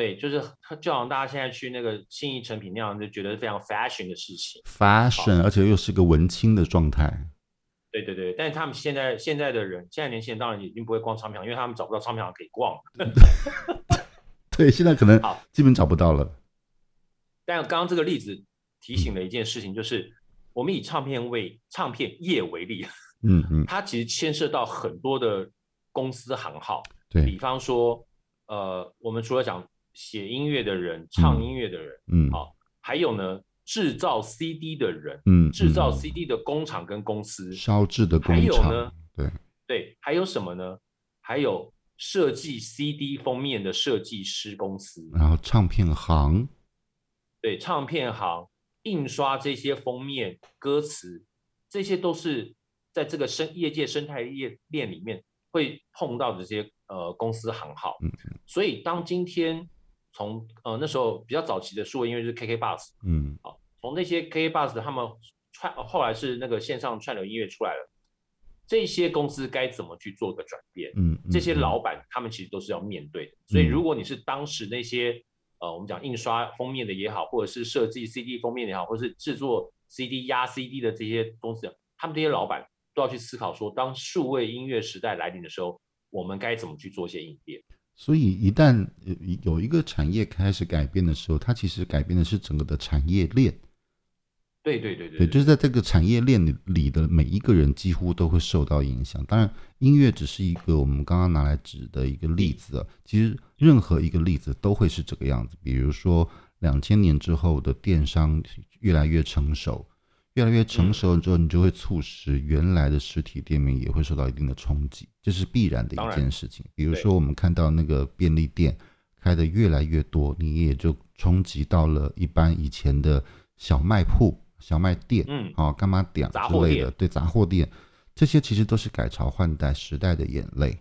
对，就是就好像大家现在去那个信义成品那样，就觉得非常 fashion 的事情，fashion，而且又是个文青的状态。对对对，但是他们现在现在的人，现在年轻人当然已经不会逛唱片行，因为他们找不到唱片行可以逛。[laughs] 对，现在可能好，基本找不到了。但刚刚这个例子提醒了一件事情，就是我们以唱片为唱片业为例，嗯嗯，它其实牵涉到很多的公司行号。对，比方说，呃，我们除了讲写音乐的人、唱音乐的人，嗯，好，还有呢，制造 CD 的人，嗯，制造 CD 的工厂跟公司，烧制的工厂，还有呢，对对，还有什么呢？还有。设计 CD 封面的设计师公司，然后唱片行，对，唱片行印刷这些封面歌词，这些都是在这个生业界生态业链里面会碰到的这些呃公司行号。嗯，所以当今天从呃那时候比较早期的数位音乐就是 KK Bus，嗯，好，从那些 KK Bus 他们串后来是那个线上串流音乐出来了。这些公司该怎么去做个转变？嗯，嗯，这些老板他们其实都是要面对的。嗯、所以，如果你是当时那些呃，我们讲印刷封面的也好，或者是设计 CD 封面也好，或者是制作 CD 压 CD 的这些公司，他们这些老板都要去思考说，当数位音乐时代来临的时候，我们该怎么去做一些应变？所以，一旦有一个产业开始改变的时候，它其实改变的是整个的产业链。对对对对，对，就是在这个产业链里的每一个人几乎都会受到影响。当然，音乐只是一个我们刚刚拿来指的一个例子啊。其实任何一个例子都会是这个样子。比如说，两千年之后的电商越来越成熟，越来越成熟之后，你就会促使原来的实体店面也会受到一定的冲击，这是必然的一件事情。比如说，我们看到那个便利店开的越来越多，你也就冲击到了一般以前的小卖铺、小卖店，嗯，好、哦，干嘛点之类的，对，杂货店，这些其实都是改朝换代时代的眼泪。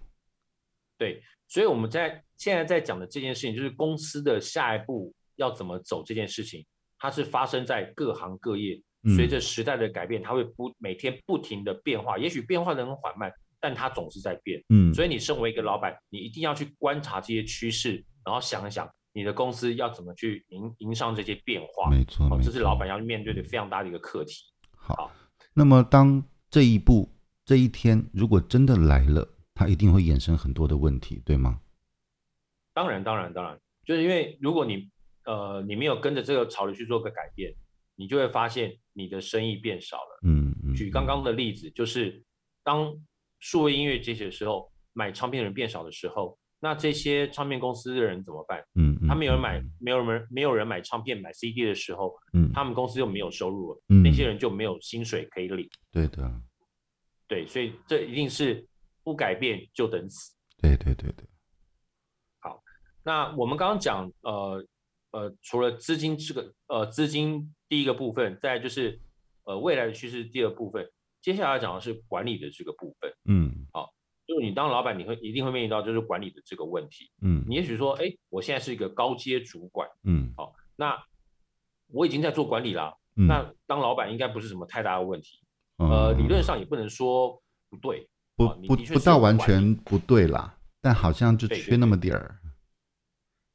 对，所以我们在现在在讲的这件事情，就是公司的下一步要怎么走这件事情，它是发生在各行各业，随着时代的改变，它会不每天不停的变化，也许变化的很缓慢。但它总是在变，嗯，所以你身为一个老板，你一定要去观察这些趋势，然后想一想你的公司要怎么去迎迎上这些变化。没错，哦，这是老板要面对的非常大的一个课题。好，好，那么当这一步这一天如果真的来了，它一定会衍生很多的问题，对吗？当然，当然，当然，就是因为如果你呃你没有跟着这个潮流去做个改变，你就会发现你的生意变少了。嗯嗯。举刚刚的例子，就是当数位音乐这些时候，买唱片的人变少的时候，那这些唱片公司的人怎么办？嗯，嗯，他没有人买，没有人没有人买唱片买 CD 的时候，嗯，他们公司又没有收入了，嗯，那些人就没有薪水可以领。对的，对，所以这一定是不改变就等死。对对对对。好，那我们刚刚讲，呃呃，除了资金这个呃资金第一个部分，再就是呃未来的趋势第二部分。接下来讲的是管理的这个部分，嗯，好，就是你当老板，你会一定会面临到就是管理的这个问题，嗯，你也许说，哎，我现在是一个高阶主管，嗯，好，那我已经在做管理啦，嗯，那当老板应该不是什么太大的问题，嗯，呃，理论上也不能说不对，不不不到完全不对啦，但好像就缺那么点儿，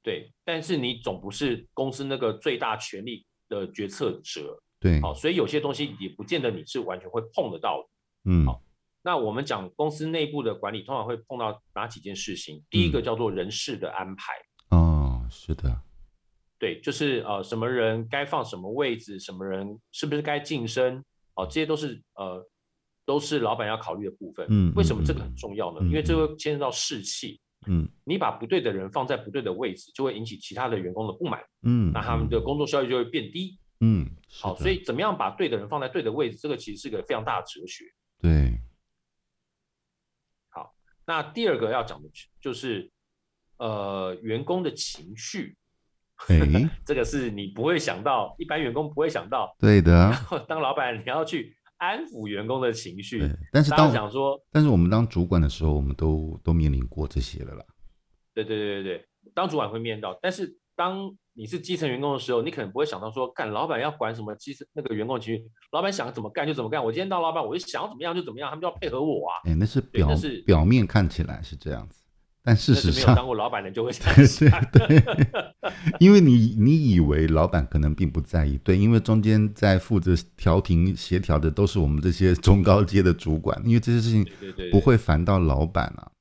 对，但是你总不是公司那个最大权力的决策者。对，好，所以有些东西也不见得你是完全会碰得到的。嗯，好，那我们讲公司内部的管理，通常会碰到哪几件事情？第一个叫做人事的安排。哦，是的，对，就是呃，什么人该放什么位置，什么人是不是该晋升？哦，这些都是呃，都是老板要考虑的部分。嗯，为什么这个很重要呢？因为这会牵涉到士气。嗯，你把不对的人放在不对的位置，就会引起其他的员工的不满。嗯，那他们的工作效率就会变低。嗯，好，所以怎么样把对的人放在对的位置，这个其实是个非常大的哲学。对，好，那第二个要讲的就是，呃，员工的情绪，欸、[laughs] 这个是你不会想到，一般员工不会想到。对的，然后当老板你要去安抚员工的情绪，但是当想说，但是我们当主管的时候，我们都都面临过这些了啦。对对对对对，当主管会面到，但是当你是基层员工的时候，你可能不会想到说，干老板要管什么基层那个员工情绪，老板想怎么干就怎么干。我今天当老板，我就想要怎么样就怎么样，他们就要配合我啊。哎，那是表那是表面看起来是这样子，但事实上，没有当过老板的就会这 [laughs] 样想。对对对，[laughs] 因为你你以为老板可能并不在意，对，因为中间在负责调停协调的都是我们这些中高阶的主管，因为这些事情不会烦到老板啊。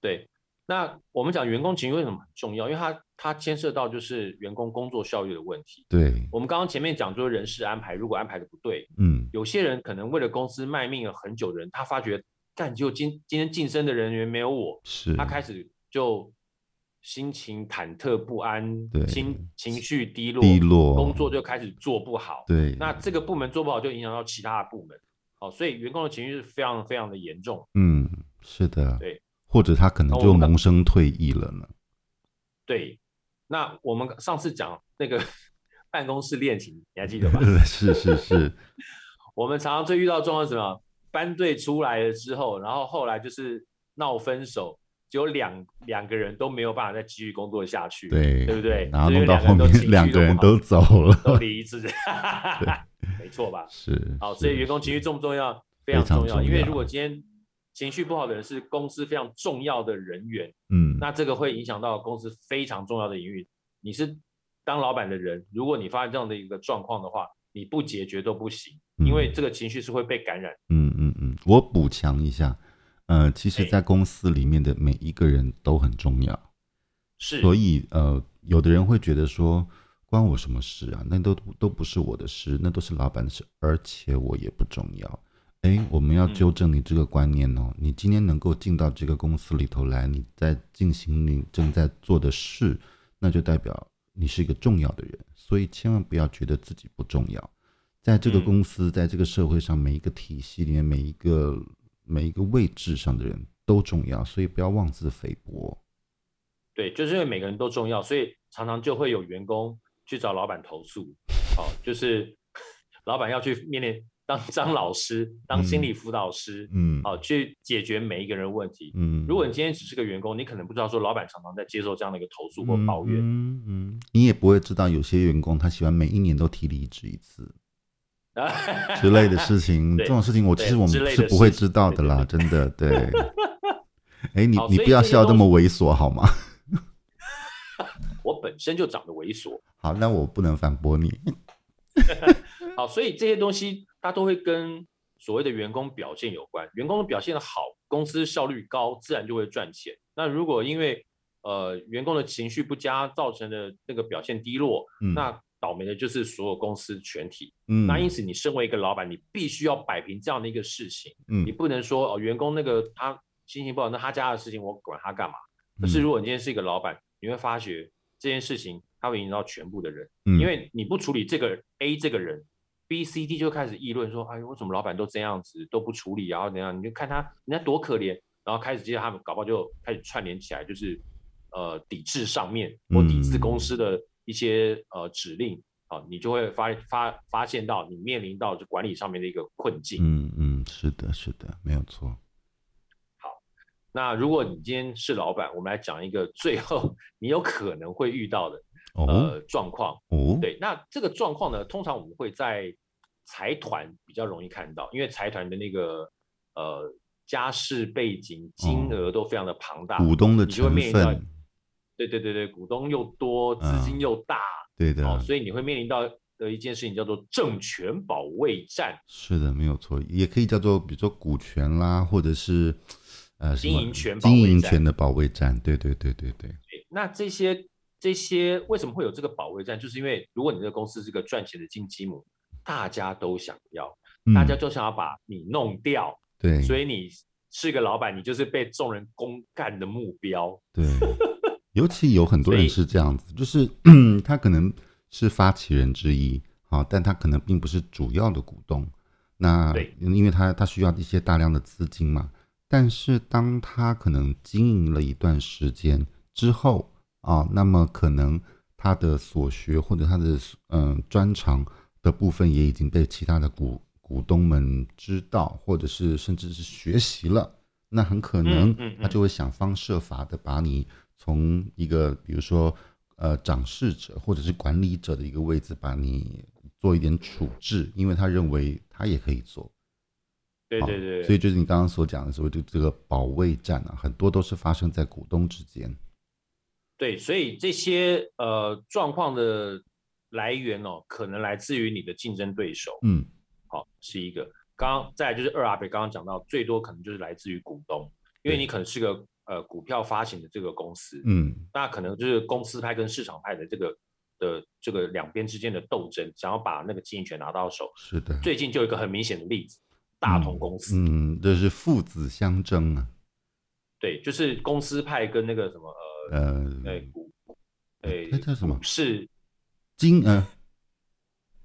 对，对，对，对。那我们讲员工情绪为什么很重要？因为它它牵涉到就是员工工作效率的问题。对，我们刚刚前面讲说人事安排，如果安排的不对，嗯，有些人可能为了公司卖命了很久的人，他发觉干就今今天晋升的人员没有我，是，他开始就心情忐忑不安，对，情情绪低落，低落，工作就开始做不好。对，那这个部门做不好，就影响到其他的部门。好，所以员工的情绪是非常非常的严重。嗯，是的，对。或者他可能就萌生退役了呢？对，那我们上次讲那个 [laughs] 办公室恋情，你还记得吗？[laughs] 是是是，[laughs] 我们常常最遇到状况是什么？班队出来了之后，然后后来就是闹分手，只有两两个人都没有办法再继续工作下去，对对不对？然后弄到后面两个人都走了，都离职，[laughs] [laughs] 没错吧？是，好，所以员工情绪重不重要？非常重要，因为如果今天。情绪不好的人是公司非常重要的人员，嗯，那这个会影响到公司非常重要的营运。你是当老板的人，如果你发现这样的一个状况的话，你不解决都不行，因为这个情绪是会被感染。嗯，我补强一下，呃，其实，在公司里面的每一个人都很重要，是，所以呃，有的人会觉得说，关我什么事啊？那都都不是我的事，那都是老板的事，而且我也不重要。哎，我们要纠正你这个观念哦。你今天能够进到这个公司里头来，你在进行你正在做的事，那就代表你是一个重要的人。所以千万不要觉得自己不重要，在这个公司，在这个社会上，每一个体系里面，每一个每一个位置上的人都重要。所以不要妄自菲薄。对，就是因为每个人都重要，所以常常就会有员工去找老板投诉，好，[laughs] 就是 [laughs] 老板要去面临当张老师，当心理辅导师，嗯，好，去解决每一个人问题，嗯，如果你今天只是个员工，你可能不知道说老板常常在接受这样的一个投诉或抱怨，嗯嗯，你也不会知道有些员工他喜欢每一年都提离职一次。[laughs] 之类的事情，这种事情我其实我们是不会知道的啦，真的对。[laughs] 哎，你你不要笑这么猥琐好吗？[laughs] 我本身就长得猥琐。好，那我不能反驳你。好，所以这些东西它都会跟所谓的员工表现有关。员工的表现的好，公司效率高，自然就会赚钱。那如果因为呃员工的情绪不佳造成的那个表现低落，嗯、那倒霉的就是所有公司全体，嗯，那因此你身为一个老板，你必须要摆平这样的一个事情，嗯，你不能说哦，员工那个他心情不好，那他家的事情我管他干嘛？可是如果你今天是一个老板，你会发觉这件事情它会影响到全部的人，嗯，因为你不处理这个 A 这个人，B、C、D 就开始议论说，哎，为什么老板都这样子都不处理，然后怎样？你就看他人家多可怜，然后开始接着他们搞不好就开始串联起来，就是呃抵制上面或抵制公司的。一些呃指令啊，你就会发发发现到你面临到就管理上面的一个困境。嗯嗯，是的，是的，没有错。好，那如果你今天是老板，我们来讲一个最后你有可能会遇到的、哦、呃状况。哦，对，那这个状况呢，通常我们会在财团比较容易看到，因为财团的那个呃家世背景、金额都非常的庞大，哦、股东的成分。对对对对，股东又多，资金又大，嗯、对的、哦，所以你会面临到的一件事情叫做政权保卫战。是的，没有错，也可以叫做比如说股权啦，或者是呃经营权、经营权的保卫战。对对对对对。那这些这些为什么会有这个保卫战？就是因为如果你这个公司是个赚钱的金鸡母，大家都想要，大家就想要把你弄掉。对、嗯，所以你是个老板，你就是被众人公干的目标。对。尤其有很多人是这样子，就是 [clears throat] 他可能是发起人之一，啊，但他可能并不是主要的股东。那因为他他需要一些大量的资金嘛。但是当他可能经营了一段时间之后啊，那么可能他的所学或者他的嗯专长的部分也已经被其他的股股东们知道，或者是甚至是学习了。那很可能他就会想方设法的把你。从一个比如说呃掌事者或者是管理者的一个位置，把你做一点处置，因为他认为他也可以做。对对对，所以就是你刚刚所讲的所谓，就这个保卫战啊，很多都是发生在股东之间。对，所以这些呃状况的来源哦，可能来自于你的竞争对手。嗯，好，是一个。刚刚再来就是二阿北刚刚讲到，最多可能就是来自于股东，因为你可能是个。呃，股票发行的这个公司，嗯，那可能就是公司派跟市场派的这个的这个两边之间的斗争，想要把那个经营权拿到手。是的，最近就有一个很明显的例子，大同公司，嗯，这是父子相争啊。对，就是公司派跟那个什么呃呃股，呃，那叫什么？是金呃。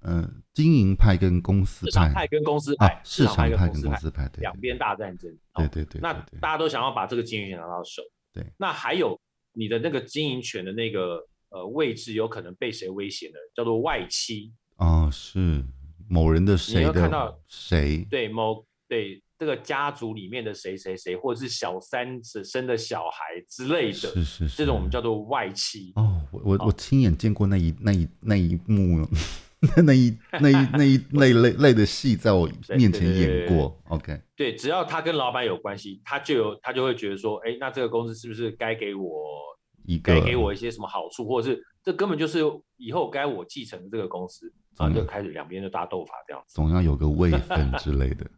嗯、呃，经营派跟公司派，市场派跟公司派，啊、市场派跟公司派，两边大战争。对对对，对，那大家都想要把这个经营权拿到手。对，那还有你的那个经营权的那个呃位置，有可能被谁威胁呢？叫做外戚。哦，是某人的谁的？你要看到谁？对，某对这个家族里面的谁谁谁，或者是小三子生的小孩之类的。是是是，这种我们叫做外戚。哦，我我我亲眼见过那一那一那一幕。[laughs] 那一那一那一 [laughs] 类类类的戏在我面前演过，OK。对，只要他跟老板有关系，他就有他就会觉得说，哎，那这个公司是不是该给我一个，该给我一些什么好处，或者是这根本就是以后该我继承的这个公司，然后就开始两边就大斗法这样子。总要有个位分 [laughs] 之类的。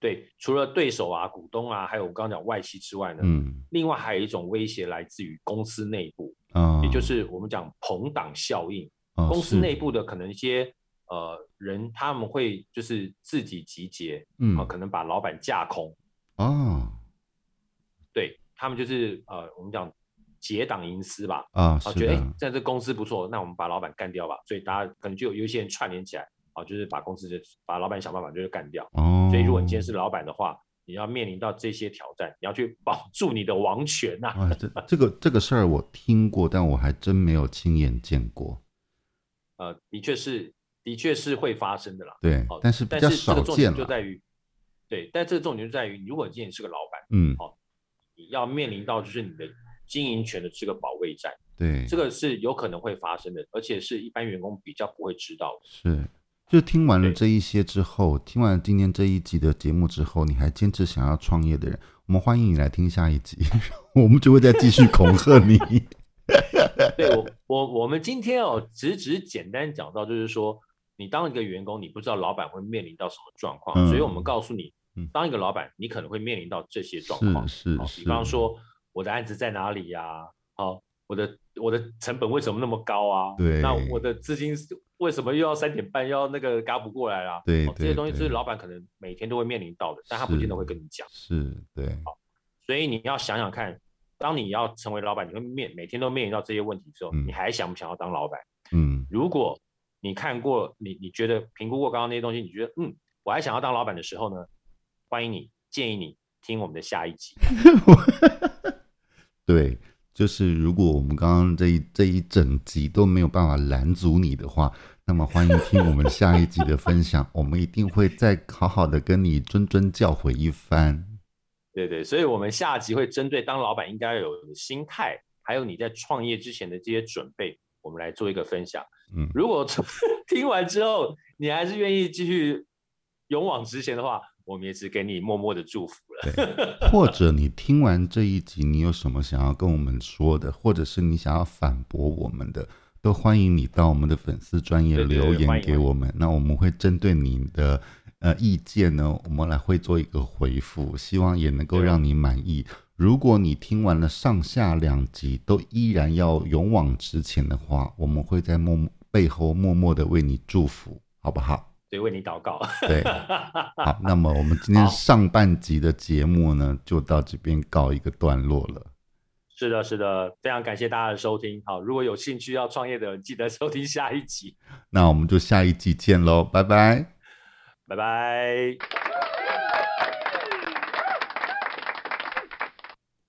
对，除了对手啊、股东啊，还有我刚刚讲外企之外呢，嗯，另外还有一种威胁来自于公司内部，嗯，也就是我们讲朋党效应。公司内部的可能一些呃人，他们会就是自己集结，嗯，可能把老板架空，哦，对他们就是呃，我们讲结党营私吧，啊，觉得哎，在这公司不错，那我们把老板干掉吧，所以大家可能就有有一些人串联起来，啊，就是把公司就把老板想办法就是干掉，哦，所以如果你今天是老板的话，你要面临到这些挑战，你要去 [laughs] 保住你的王权呐、啊。啊，这这个这个事儿我听过，但我还真没有亲眼见过。呃，的确是，的确是会发生的啦。对，但是但是这个重点。就在于，对，但这个重点就在于，如果你今天是个老板，嗯，好，你要面临到就是你的经营权的这个保卫战。对，这个是有可能会发生的，而且是一般员工比较不会知道的。是，就听完了这一些之后，听完了今天这一集的节目之后，你还坚持想要创业的人，我们欢迎你来听下一集，[laughs] 我们就会再继续恐吓你。[laughs] 对我，我我们今天哦，只是只是简单讲到，就是说，你当一个员工，你不知道老板会面临到什么状况，嗯、所以我们告诉你，当一个老板，你可能会面临到这些状况，是比方说我的案子在哪里呀、啊？好，我的。我的成本为什么那么高啊？对，那我的资金为什么又要三点半要那个嘎不过来啊？对，哦、这些东西是老板可能每天都会面临到的，但他不见得会跟你讲。是，对。好，所以你要想想看，当你要成为老板，你会面每天都面临到这些问题的时候，嗯、你还想不想要当老板？嗯，如果你看过你你觉得评估过刚刚那些东西，你觉得嗯，我还想要当老板的时候呢，欢迎你，建议你听我们的下一集。[laughs] 对。就是如果我们刚刚这一这一整集都没有办法拦阻你的话，那么欢迎听我们下一集的分享，我们一定会再好好的跟你谆谆教诲一番。对对，所以我们下集会针对当老板应该有的心态，还有你在创业之前的这些准备，我们来做一个分享。嗯，如果 [laughs] 听完之后你还是愿意继续勇往直前的话，我们也只给你默默的祝福了。[laughs] 或者你听完这一集，你有什么想要跟我们说的，或者是你想要反驳我们的，都欢迎你到我们的粉丝专业留言给我们。那我们会针对你的呃意见呢，我们来会做一个回复，希望也能够让你满意。如果你听完了上下两集都依然要勇往直前的话，我们会在默背后默默的为你祝福，好不好？对，为你祷告。对，[laughs] 好，那么我们今天上半集的节目呢，就到这边告一个段落了。是的，是的，非常感谢大家的收听。好，如果有兴趣要创业的，记得收听下一集。那我们就下一集见喽，拜拜，拜拜。